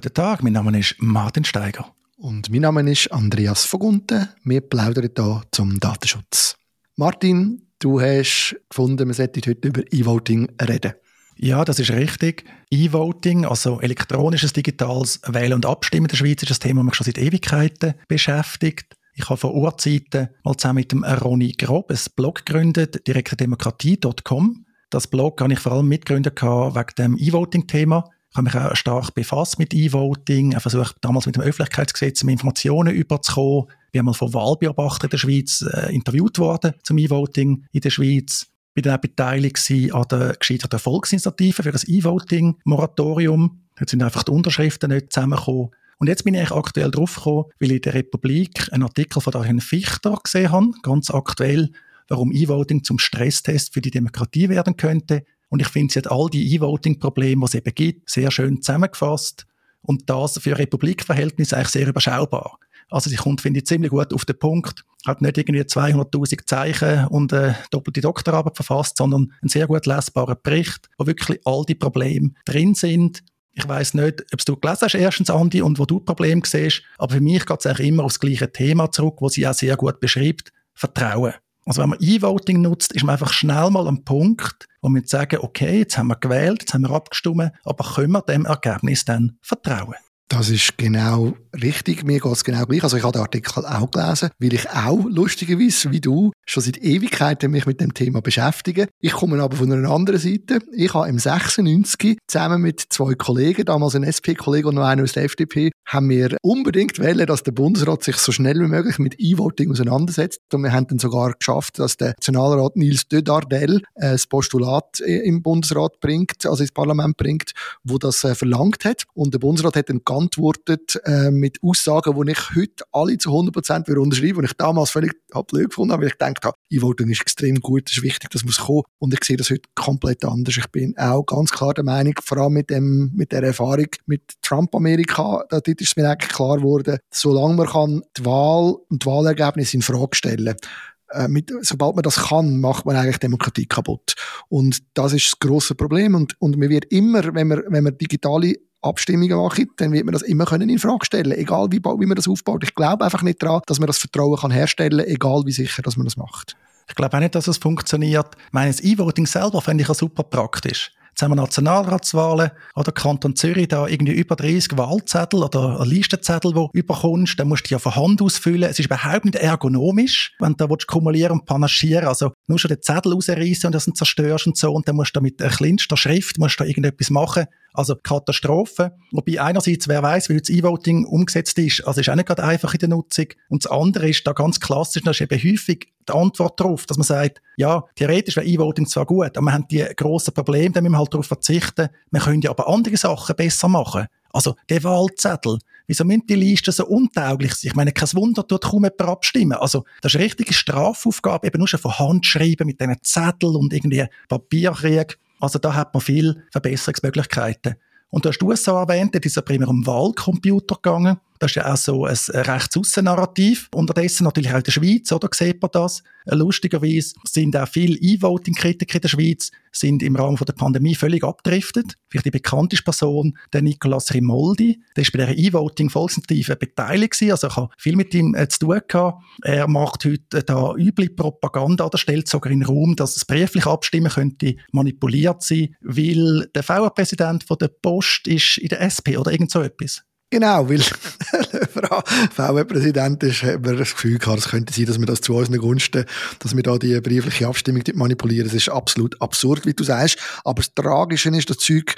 guten Tag. Mein Name ist Martin Steiger. Und mein Name ist Andreas Vogunten. Wir plaudern hier zum Datenschutz. Martin, du hast gefunden, wir sollten heute über E-Voting reden. Ja, das ist richtig. E-Voting, also elektronisches digitales Wählen und Abstimmen in der Schweiz, ist ein Thema, das mich schon seit Ewigkeiten beschäftigt. Ich habe vor Urzeiten mal zusammen mit dem Ronny Grob ein Blog gegründet, direktedemokratie.com. Das Blog habe ich vor allem mitgegründet wegen dem E-Voting-Thema. Ich habe mich auch stark befasst mit E-Voting, habe versucht, damals mit dem Öffentlichkeitsgesetz Informationen überzukommen. Wir haben mal von Wahlbeobachtern in der Schweiz äh, interviewt worden zum E-Voting in der Schweiz. Ich war dann auch beteiligt an der gescheiterten Volksinitiative für das E-Voting-Moratorium. Jetzt sind einfach die Unterschriften nicht zusammengekommen. Und jetzt bin ich aktuell draufgekommen, weil ich in der Republik einen Artikel von Herrn Fichter gesehen habe, ganz aktuell, warum E-Voting zum Stresstest für die Demokratie werden könnte. Und ich finde, sie hat all die E-Voting-Probleme, die es eben gibt, sehr schön zusammengefasst. Und das für Republikverhältnisse eigentlich sehr überschaubar. Also sie kommt, finde ich, ziemlich gut auf den Punkt. Hat nicht irgendwie 200.000 Zeichen und eine doppelte Doktorarbeit verfasst, sondern einen sehr gut lesbaren Bericht, wo wirklich all die Probleme drin sind. Ich weiß nicht, ob du gelesen hast, erstens, Andi, und wo du Probleme siehst, aber für mich geht es eigentlich immer aufs gleiche Thema zurück, wo sie auch sehr gut beschreibt. Vertrauen. Also wenn man E-Voting nutzt, ist man einfach schnell mal am Punkt, wo wir sagen, okay, jetzt haben wir gewählt, jetzt haben wir abgestimmt, aber können wir dem Ergebnis dann vertrauen? Das ist genau richtig. Mir geht es genau gleich. Also ich habe den Artikel auch gelesen, weil ich auch lustigerweise, wie du, schon seit Ewigkeiten mich mit dem Thema beschäftige. Ich komme aber von einer anderen Seite. Ich habe im 96 zusammen mit zwei Kollegen, damals ein SP-Kollege und noch einer aus der FDP, haben wir unbedingt wollen, dass der Bundesrat sich so schnell wie möglich mit E-Voting auseinandersetzt. Und wir haben dann sogar geschafft, dass der Nationalrat Nils de Dardel äh, das Postulat äh, im Bundesrat bringt, also ins Parlament bringt, wo das äh, verlangt hat. Und der Bundesrat hat dann geantwortet äh, mit Aussagen, die ich heute alle zu 100 Prozent unterschreiben, und ich damals völlig blöd gefunden habe, weil ich gedacht habe, E-Voting ist extrem gut, es ist wichtig, das muss kommen. Und ich sehe das heute komplett anders. Ich bin auch ganz klar der Meinung, vor allem mit dem, mit der Erfahrung mit Trump-Amerika, da ist es mir eigentlich klar geworden, solange man kann die Wahl und die Wahlergebnisse in Frage stellen äh, mit, sobald man das kann, macht man eigentlich Demokratie kaputt. Und das ist das grosse Problem. Und, und man wird immer, wenn man, wenn man digitale Abstimmungen macht, dann wird man das immer können in Frage stellen, egal wie, wie man das aufbaut. Ich glaube einfach nicht daran, dass man das Vertrauen kann herstellen, egal wie sicher, dass man das macht. Ich glaube auch nicht, dass es funktioniert. Meines E-Voting selber fände ich auch super praktisch. Jetzt haben wir Nationalratswahlen oder Kanton Zürich da irgendwie über 30 Wahlzettel oder Listenzettel, die du überkommst. Dann musst du die ja von Hand ausfüllen. Es ist überhaupt nicht ergonomisch, wenn du da kumulieren und panaschieren Also nur schon den Zettel rausreißen und das zerstörst und so. Und dann musst du mit kleinster Schrift musst du irgendetwas machen. Also Katastrophe. Wobei einerseits, wer weiß, wie das E-Voting umgesetzt ist, also ist auch nicht gerade einfach in der Nutzung. Und das andere ist da ganz klassisch, da ist eben häufig die Antwort darauf, dass man sagt, ja, theoretisch wäre E-Voting zwar gut, aber wir haben die grossen Probleme, da müssen wir halt darauf verzichten. Wir können ja aber andere Sachen besser machen. Also, der Wahlzettel. Wieso müssen die Listen so untauglich sein? Ich meine, kein Wunder, tut kaum jemand abstimmen. Also, das ist eine richtige Strafaufgabe, eben nur schon von Hand schreiben mit diesen Zettel und irgendwie Papierkrieg. Also, da hat man viel Verbesserungsmöglichkeiten. Und du hast USA erwähnt, da ist ja primär um Wahlcomputer gegangen. Das ist ja auch so ein Rechtsaussen-Narrativ. Unterdessen natürlich auch in der Schweiz, oder? Sieht man das? Lustigerweise sind auch viele E-Voting-Kritiker in der Schweiz sind im Rahmen der Pandemie völlig abgedriftet. Vielleicht die bekannteste Person, der Nicolas Rimoldi, der ist bei der E-Voting-Volksinitiative beteiligt. Also ich habe viel mit ihm äh, zu tun gehabt. Er macht heute da üble Propaganda oder stellt sogar in den Raum, dass das brieflich abstimmen könnte manipuliert sein, weil der VR-Präsident der Post ist in der SP oder irgend so etwas. Genau, weil Frau VW-Präsident ist, hat man das Gefühl gehabt, es könnte sein, dass wir das zu unseren Gunsten, dass wir da die briefliche Abstimmung manipulieren. Das ist absolut absurd, wie du sagst. Aber das Tragische ist, das Zeug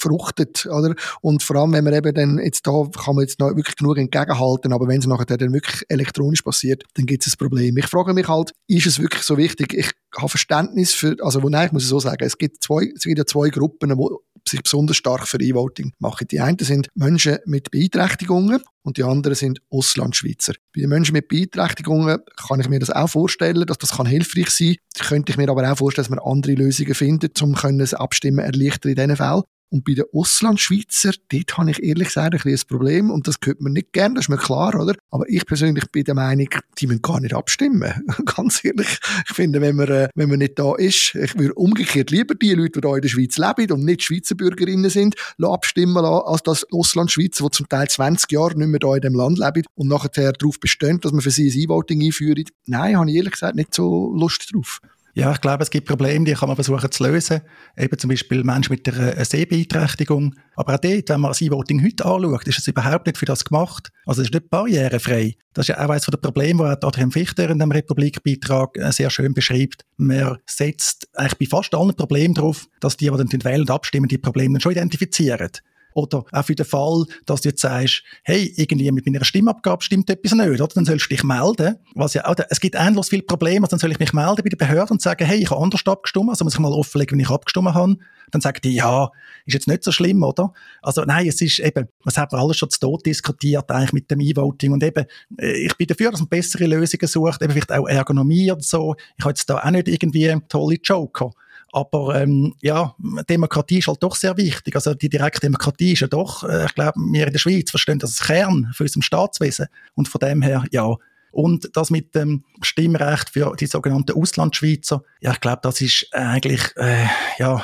fruchtet, oder? Und vor allem, wenn man eben dann jetzt da, kann man jetzt noch wirklich genug entgegenhalten, aber wenn es nachher dann wirklich elektronisch passiert, dann gibt es ein Problem. Ich frage mich halt, ist es wirklich so wichtig? Ich habe Verständnis für, also, nein, ich muss es so sagen, es gibt zwei, es gibt ja zwei Gruppen, wo sich besonders stark für E-Voting machen. Die einen sind Menschen mit Beeinträchtigungen und die anderen sind Auslandschweizer. Bei den Menschen mit Beeinträchtigungen kann ich mir das auch vorstellen, dass das kann hilfreich sein. Könnte ich mir aber auch vorstellen, dass man andere Lösungen findet, um das Abstimmen erleichtern in diesen Fällen. Und bei den Auslandschweizer, dort habe ich ehrlich gesagt ein, ein Problem. Und das hört man nicht gern, das ist mir klar, oder? Aber ich persönlich bin der Meinung, die müssen gar nicht abstimmen. Ganz ehrlich. Ich finde, wenn man, äh, wenn man nicht da ist, ich würde umgekehrt lieber die Leute, die hier in der Schweiz leben und nicht Schweizer Bürgerinnen sind, abstimmen lassen, als das Auslandschweizer, die zum Teil 20 Jahre nicht mehr hier in dem Land leben und nachher darauf bestehen, dass man für sie ein E-Voting einführt. Nein, habe ich ehrlich gesagt nicht so Lust drauf. Ja, ich glaube, es gibt Probleme, die kann man versuchen zu lösen. Eben zum Beispiel Menschen mit einer Sehbeeinträchtigung. Aber auch dort, wenn man das E-Voting heute anschaut, ist es überhaupt nicht für das gemacht. Also es ist nicht barrierefrei. Das ist ja auch eines der Probleme, die Adrian Fichter in dem Republikbeitrag äh, sehr schön beschreibt. Man setzt eigentlich bei fast allen Problemen darauf, dass die, die dann wählen und abstimmen, die Probleme dann schon identifizieren. Oder auch für den Fall, dass du jetzt sagst, hey, irgendwie mit meiner Stimmabgabe stimmt etwas nicht, oder? Dann sollst du dich melden. Was ja, oder, es gibt endlos viele Probleme, also dann soll ich mich melden bei der Behörde und sagen, hey, ich habe anders abgestimmt, also muss ich mal offenlegen, wenn ich abgestimmt habe. Dann sagt die, ja, ist jetzt nicht so schlimm, oder? Also nein, es ist eben, was haben wir alles schon zu Tod diskutiert, eigentlich mit dem E-Voting und eben, äh, ich bin dafür, dass man bessere Lösungen sucht, eben vielleicht auch Ergonomie oder so. Ich habe jetzt da auch nicht irgendwie tolle Joker. Aber ähm, ja, Demokratie ist halt doch sehr wichtig. Also die Direktdemokratie ist ja doch, äh, ich glaube, wir in der Schweiz verstehen das als Kern für unserem Staatswesen. Und von dem her, ja. Und das mit dem Stimmrecht für die sogenannten Auslandschweizer, ja, ich glaube, das ist eigentlich, äh, ja,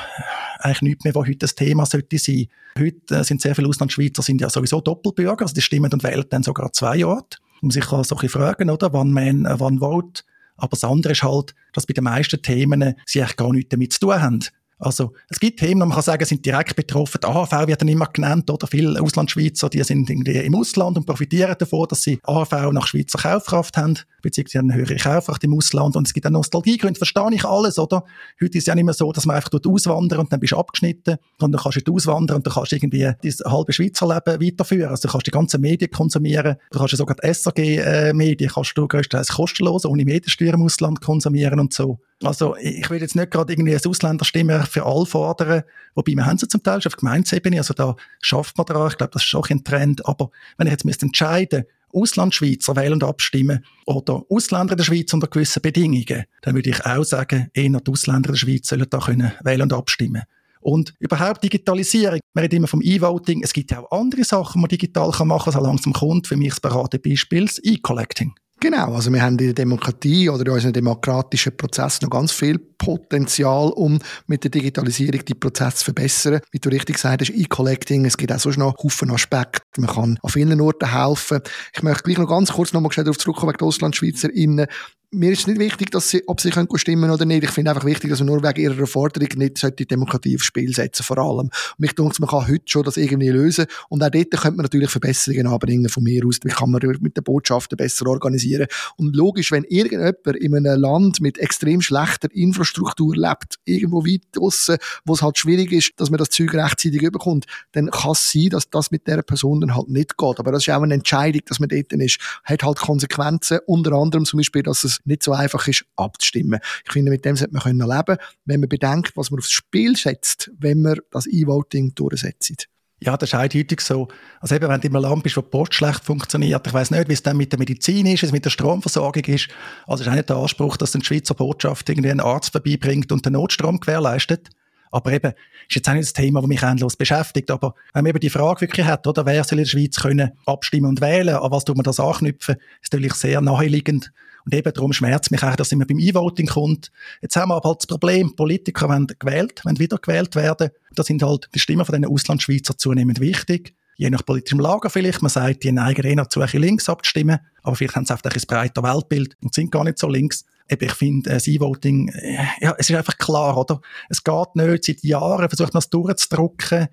eigentlich nichts mehr, was heute das Thema sollte sein. Heute äh, sind sehr viele Auslandschweizer sind ja sowieso Doppelbürger, also die stimmen und wählen dann sogar zwei Orte. Muss sich also so ein bisschen fragen, oder, wann man, äh, wann vote aber das andere ist halt, dass bei den meisten Themen sie eigentlich gar nichts damit zu tun haben. Also, es gibt Themen, man kann sagen, sind direkt betroffen. Die AHV wird dann immer genannt, oder? Viele Auslandschweizer, die sind irgendwie im Ausland und profitieren davon, dass sie AHV nach Schweizer Kaufkraft haben, beziehungsweise eine höhere Kaufkraft im Ausland. Und es gibt auch Nostalgiegründe, verstehe ich alles, oder? Heute ist es ja nicht mehr so, dass man einfach auswandert und dann bist du abgeschnitten. Und dann kannst du auswandern und dann kannst du irgendwie dein halbe Schweizer Leben weiterführen. Also, du kannst die ganzen Medien konsumieren. Du kannst ja sogar die SRG-Medien, äh, kannst du größtenteils kostenlos, ohne Mediensteuer im Ausland konsumieren und so. Also ich will jetzt nicht gerade irgendwie ein Ausländerstimme für alle fordern, wobei wir haben sie zum Teil schon auf Gemeindesebene, also da schafft man daran, ich glaube, das ist schon ein Trend, aber wenn ich jetzt müsste entscheiden Auslandschweizer wählen und abstimmen oder Ausländer in der Schweiz unter gewissen Bedingungen, dann würde ich auch sagen, eher die Ausländer in der Schweiz sollen da können wählen und abstimmen. Und überhaupt Digitalisierung. Man redet immer vom E-Voting. Es gibt auch andere Sachen, die man digital machen kann, so langsam kommt. Für mich das Paradebeispiel das E-Collecting. Genau, also wir haben in der Demokratie oder in unserem demokratischen Prozess noch ganz viel Potenzial, um mit der Digitalisierung die Prozesse zu verbessern. Wie du richtig gesagt hast, E-Collecting, es gibt auch sonst noch Haufen Aspekte. Man kann an vielen Orten helfen. Ich möchte gleich noch ganz kurz nochmal darauf zurückkommen, wegen der AuslandschweizerInnen mir ist nicht wichtig, dass sie, ob sie können stimmen oder nicht. Ich finde einfach wichtig, dass man nur wegen ihrer Forderung nicht die Demokratie aufs Spiel setzen vor allem. Und mich denke, man kann heute schon das irgendwie lösen. Und auch dort könnte man natürlich Verbesserungen anbringen von mir aus. Wie kann man mit den Botschaften besser organisieren? Und logisch, wenn irgendjemand in einem Land mit extrem schlechter Infrastruktur lebt, irgendwo weit draussen, wo es halt schwierig ist, dass man das Zeug rechtzeitig überkommt, dann kann es sein, dass das mit der Person dann halt nicht geht. Aber das ist auch eine Entscheidung, dass man dort ist. Hat halt Konsequenzen. Unter anderem zum Beispiel, dass es nicht so einfach ist, abzustimmen. Ich finde, mit dem sollte man können leben wenn man bedenkt, was man aufs Spiel setzt, wenn man das E-Voting durchsetzt. Ja, das ist eindeutig so. Also eben, wenn du in einem Land bist, wo die Post schlecht funktioniert, ich weiß nicht, wie es dann mit der Medizin ist, wie es mit der Stromversorgung ist. Also ist auch nicht der Anspruch, dass die Schweizer Botschaft irgendwie einen Arzt vorbeibringt und den Notstrom gewährleistet. Aber eben, ist jetzt auch nicht das Thema, das mich endlos beschäftigt. Aber wenn man eben die Frage wirklich hat, oder, wer soll in der Schweiz können abstimmen und wählen, an was tut man das anknüpfen, ist natürlich sehr naheliegend. Und eben darum schmerzt mich auch, dass immer beim E-Voting kommt. Jetzt haben wir aber halt das Problem, Politiker werden gewählt, wenn wieder gewählt werden. Da sind halt die Stimmen von den Auslandschweizer zunehmend wichtig. Je nach politischem Lager vielleicht. Man sagt, die neigen eher zu links abzustimmen. Aber vielleicht haben sie einfach ein breiter Weltbild und sind gar nicht so links. Eben, ich finde, das E-Voting, äh, ja, es ist einfach klar, oder? Es geht nicht. Seit Jahren versucht man es durchzudrücken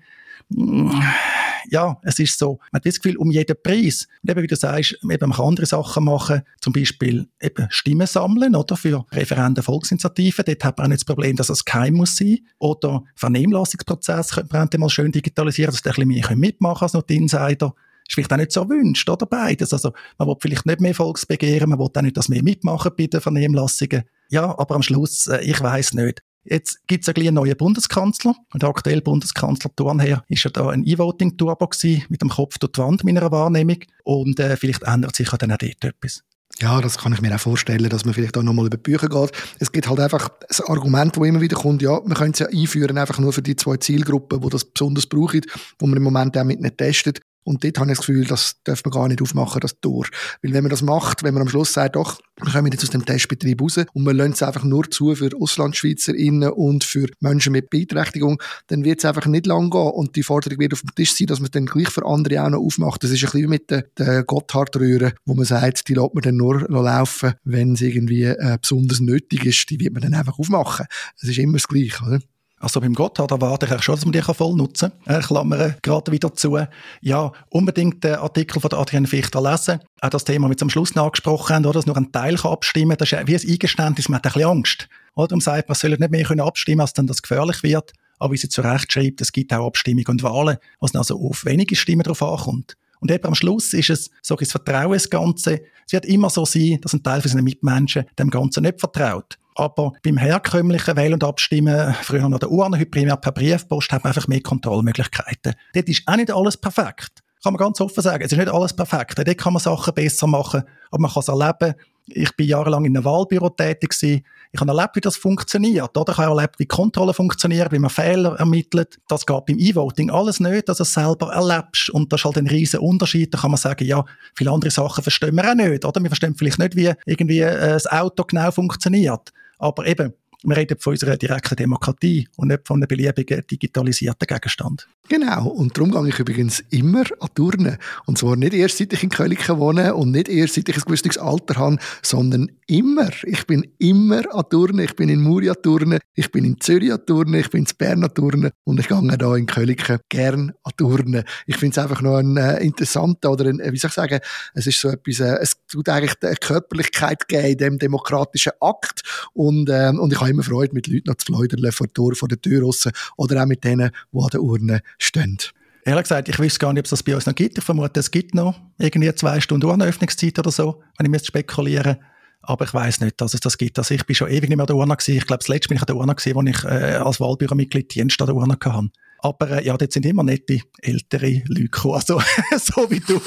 ja, es ist so, man hat das Gefühl, um jeden Preis. Und eben, wie du sagst, eben, man kann andere Sachen machen, zum Beispiel eben Stimmen sammeln, oder, für Referenden, Volksinitiativen. Dort hat man auch nicht das Problem, dass es geheim muss sein. Oder Vernehmlassungsprozess könnte man mal schön digitalisieren, dass der ein bisschen mehr mitmachen als noch die Insider ist vielleicht auch nicht so erwünscht, oder beides. Also, man will vielleicht nicht mehr Volksbegehren, man will auch nicht, dass mehr mitmachen bei den Vernehmlassungen. Ja, aber am Schluss, äh, ich weiß nicht. Jetzt gibt es einen neuen Bundeskanzler. Und der aktuelle Bundeskanzler Thurnherr ist ja da ein E-Voting-Turbo mit dem Kopf durch die Wand meiner Wahrnehmung. Und äh, vielleicht ändert sich ja dann auch dort etwas. Ja, das kann ich mir auch vorstellen, dass man vielleicht auch nochmal über die Bücher geht. Es gibt halt einfach ein Argument, das immer wieder kommt, ja, man könnte es ja einführen, einfach nur für die zwei Zielgruppen, die das besonders brauchen, wo man im Moment auch mit nicht testet. Und dort habe ich das Gefühl, das darf man gar nicht aufmachen, das Tor. Weil wenn man das macht, wenn man am Schluss sagt, doch, wir kommen jetzt aus dem Testbetrieb raus und man lässt es einfach nur zu für AuslandschweizerInnen und für Menschen mit Beeinträchtigung, dann wird es einfach nicht lang gehen und die Forderung wird auf dem Tisch sein, dass man es dann gleich für andere auch noch aufmacht. Das ist ein bisschen mit der, der Gotthardröhre, wo man sagt, die lässt man dann nur laufen, wenn es irgendwie äh, besonders nötig ist, die wird man dann einfach aufmachen. Es ist immer das Gleiche, oder? Also beim Gotthard erwarte ich schon, dass man die voll nutzen kann. Ich klammere gerade wieder zu. Ja, unbedingt den Artikel von Adrian Fichter lesen. Auch das Thema, das wir am Schluss angesprochen haben, oder, dass nur ein Teil kann abstimmen kann. Das ist wie ein Eingeständnis, man hat ein bisschen Angst. Oder? Darum sagt man, soll nicht mehr können abstimmen als dann das gefährlich wird. Aber wie sie zu Recht schreibt, es gibt auch Abstimmungen und Wahlen, was also auf wenige Stimmen drauf ankommt. Und eben am Schluss ist es so ein Vertrauen, das Ganze. Es wird immer so sein, dass ein Teil von seinen Mitmenschen dem Ganzen nicht vertraut. Aber beim herkömmlichen Wählen und Abstimmen, früher noch der Urne, heute primär per Briefpost, hat man einfach mehr Kontrollmöglichkeiten. Dort ist auch nicht alles perfekt. Kann man ganz offen sagen. Es ist nicht alles perfekt. Dort kann man Sachen besser machen, aber man kann es erleben. Ich bin jahrelang in einem Wahlbüro tätig gewesen. Ich habe erlebt, wie das funktioniert. Oder ich habe erlebt, wie Kontrolle funktioniert, wie man Fehler ermittelt. Das geht beim E-Voting alles nicht, dass du es selber erlebst. Und das ist halt ein riesen Unterschied. Da kann man sagen, ja, viele andere Sachen verstehen wir auch nicht. Oder wir verstehen vielleicht nicht, wie irgendwie äh, das Auto genau funktioniert. Aber eben, wir reden von unserer direkten Demokratie und nicht von einem beliebigen digitalisierten Gegenstand. Genau, und darum gehe ich übrigens immer an Turnen. Und zwar nicht erst, seit ich in Köliken wohne und nicht erst, seit ich ein gewisses Alter habe, sondern immer. Ich bin immer an Turnen. Ich bin in Muri an Turnen, ich bin in Zürich an Turnen, ich bin in Bern an Turnen und ich gehe hier in Köliken gern an Turnen. Ich finde es einfach noch ein äh, interessanter oder ein, wie soll ich sagen, es ist so etwas, äh, es tut eigentlich eine Körperlichkeit geben in dem demokratischen Akt und, äh, und ich habe immer Freude, mit Leuten noch zu fleudern vor, Tor, vor der Tür raus oder auch mit denen, die an der Urne stehen. Ehrlich gesagt, ich wüsste gar nicht, ob es das bei uns noch gibt. Ich vermute, es gibt noch irgendwie zwei Stunden Urnenöffnungszeit oder so, wenn ich müsste spekulieren aber ich weiß nicht, dass es das gibt. Also ich bin schon ewig nicht mehr an der Urne gewesen. Ich glaube, das letzte bin ich an der Urne gewesen, wo ich äh, als Wahlbüromitglied Dienst an der Urne hatte. Aber äh, ja, dort sind immer nette, ältere Leute gekommen, also so wie du.